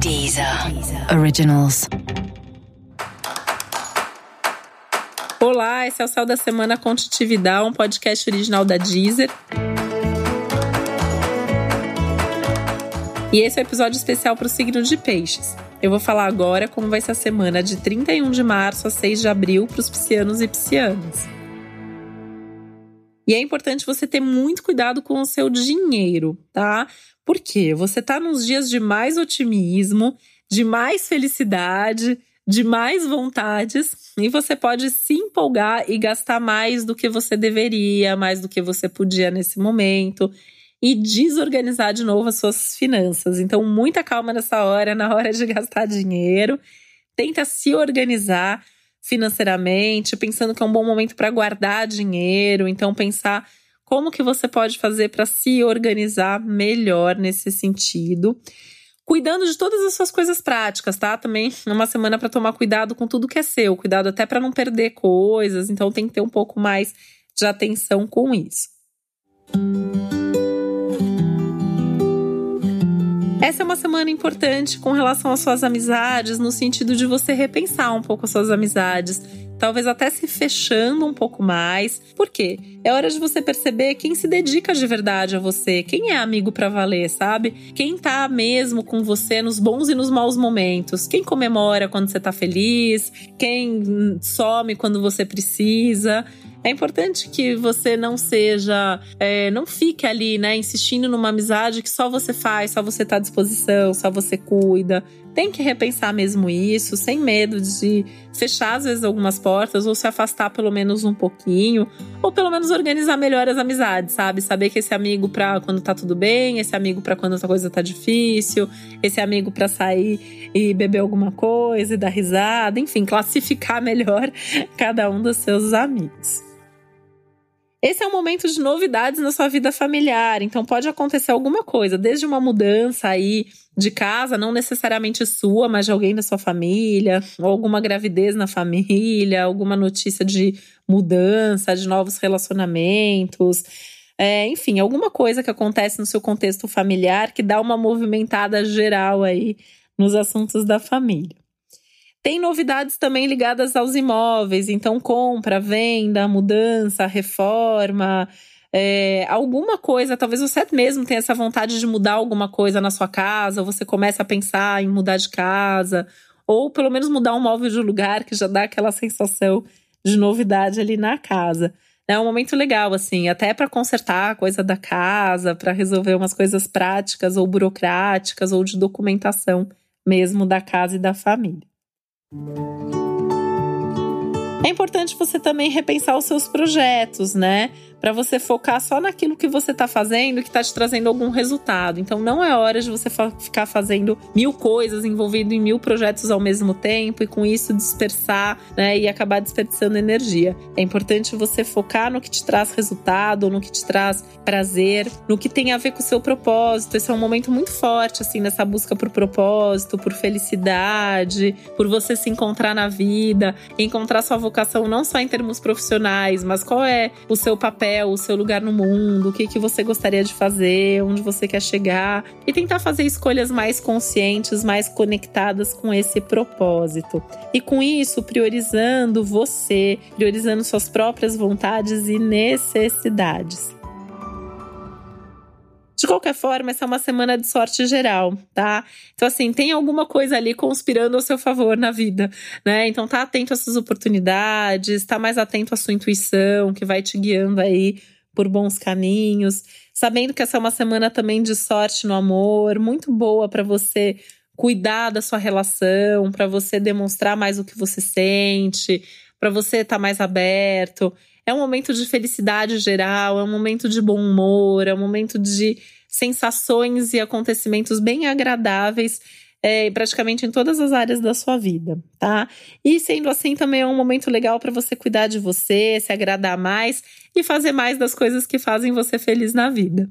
Deezer. Originals. Olá, esse é o Céu da Semana com Titividade, um podcast original da Deezer. E esse é o um episódio especial para o signo de Peixes. Eu vou falar agora como vai ser a semana de 31 de março a 6 de abril para os piscianos e piscianas. E é importante você ter muito cuidado com o seu dinheiro, tá? Porque você tá nos dias de mais otimismo, de mais felicidade, de mais vontades, e você pode se empolgar e gastar mais do que você deveria, mais do que você podia nesse momento, e desorganizar de novo as suas finanças. Então, muita calma nessa hora, na hora de gastar dinheiro. Tenta se organizar financeiramente, pensando que é um bom momento para guardar dinheiro, então pensar como que você pode fazer para se organizar melhor nesse sentido. Cuidando de todas as suas coisas práticas, tá? Também uma semana para tomar cuidado com tudo que é seu, cuidado até para não perder coisas, então tem que ter um pouco mais de atenção com isso. Essa é uma semana importante com relação às suas amizades, no sentido de você repensar um pouco as suas amizades, talvez até se fechando um pouco mais. Por quê? É hora de você perceber quem se dedica de verdade a você, quem é amigo para valer, sabe? Quem tá mesmo com você nos bons e nos maus momentos, quem comemora quando você tá feliz, quem some quando você precisa. É importante que você não seja, é, não fique ali, né, insistindo numa amizade que só você faz, só você tá à disposição, só você cuida. Tem que repensar mesmo isso, sem medo de fechar às vezes algumas portas ou se afastar pelo menos um pouquinho, ou pelo menos organizar melhor as amizades, sabe? Saber que esse amigo para quando tá tudo bem, esse amigo para quando a coisa tá difícil, esse amigo para sair e beber alguma coisa e dar risada, enfim, classificar melhor cada um dos seus amigos. Esse é um momento de novidades na sua vida familiar, então pode acontecer alguma coisa, desde uma mudança aí de casa, não necessariamente sua, mas de alguém da sua família, ou alguma gravidez na família, alguma notícia de mudança, de novos relacionamentos. É, enfim, alguma coisa que acontece no seu contexto familiar que dá uma movimentada geral aí nos assuntos da família. Tem novidades também ligadas aos imóveis, então compra, venda, mudança, reforma, é, alguma coisa, talvez você mesmo tenha essa vontade de mudar alguma coisa na sua casa, ou você começa a pensar em mudar de casa, ou pelo menos mudar um móvel de lugar que já dá aquela sensação de novidade ali na casa. É um momento legal, assim, até para consertar a coisa da casa, para resolver umas coisas práticas ou burocráticas ou de documentação mesmo da casa e da família. É importante você também repensar os seus projetos, né? Para você focar só naquilo que você está fazendo que está te trazendo algum resultado. Então não é hora de você ficar fazendo mil coisas, envolvido em mil projetos ao mesmo tempo e com isso dispersar né, e acabar desperdiçando energia. É importante você focar no que te traz resultado, no que te traz prazer, no que tem a ver com o seu propósito. Esse é um momento muito forte, assim, nessa busca por propósito, por felicidade, por você se encontrar na vida, encontrar sua vocação não só em termos profissionais, mas qual é o seu papel o seu lugar no mundo, o que, que você gostaria de fazer, onde você quer chegar e tentar fazer escolhas mais conscientes, mais conectadas com esse propósito. E com isso, priorizando você, priorizando suas próprias vontades e necessidades. De qualquer forma, essa é uma semana de sorte geral, tá? Então, assim, tem alguma coisa ali conspirando ao seu favor na vida, né? Então, tá atento a essas oportunidades, tá mais atento à sua intuição, que vai te guiando aí por bons caminhos. Sabendo que essa é uma semana também de sorte no amor, muito boa para você cuidar da sua relação, para você demonstrar mais o que você sente, para você estar tá mais aberto. É um momento de felicidade geral, é um momento de bom humor, é um momento de sensações e acontecimentos bem agradáveis é, praticamente em todas as áreas da sua vida, tá? E sendo assim, também é um momento legal para você cuidar de você, se agradar mais e fazer mais das coisas que fazem você feliz na vida.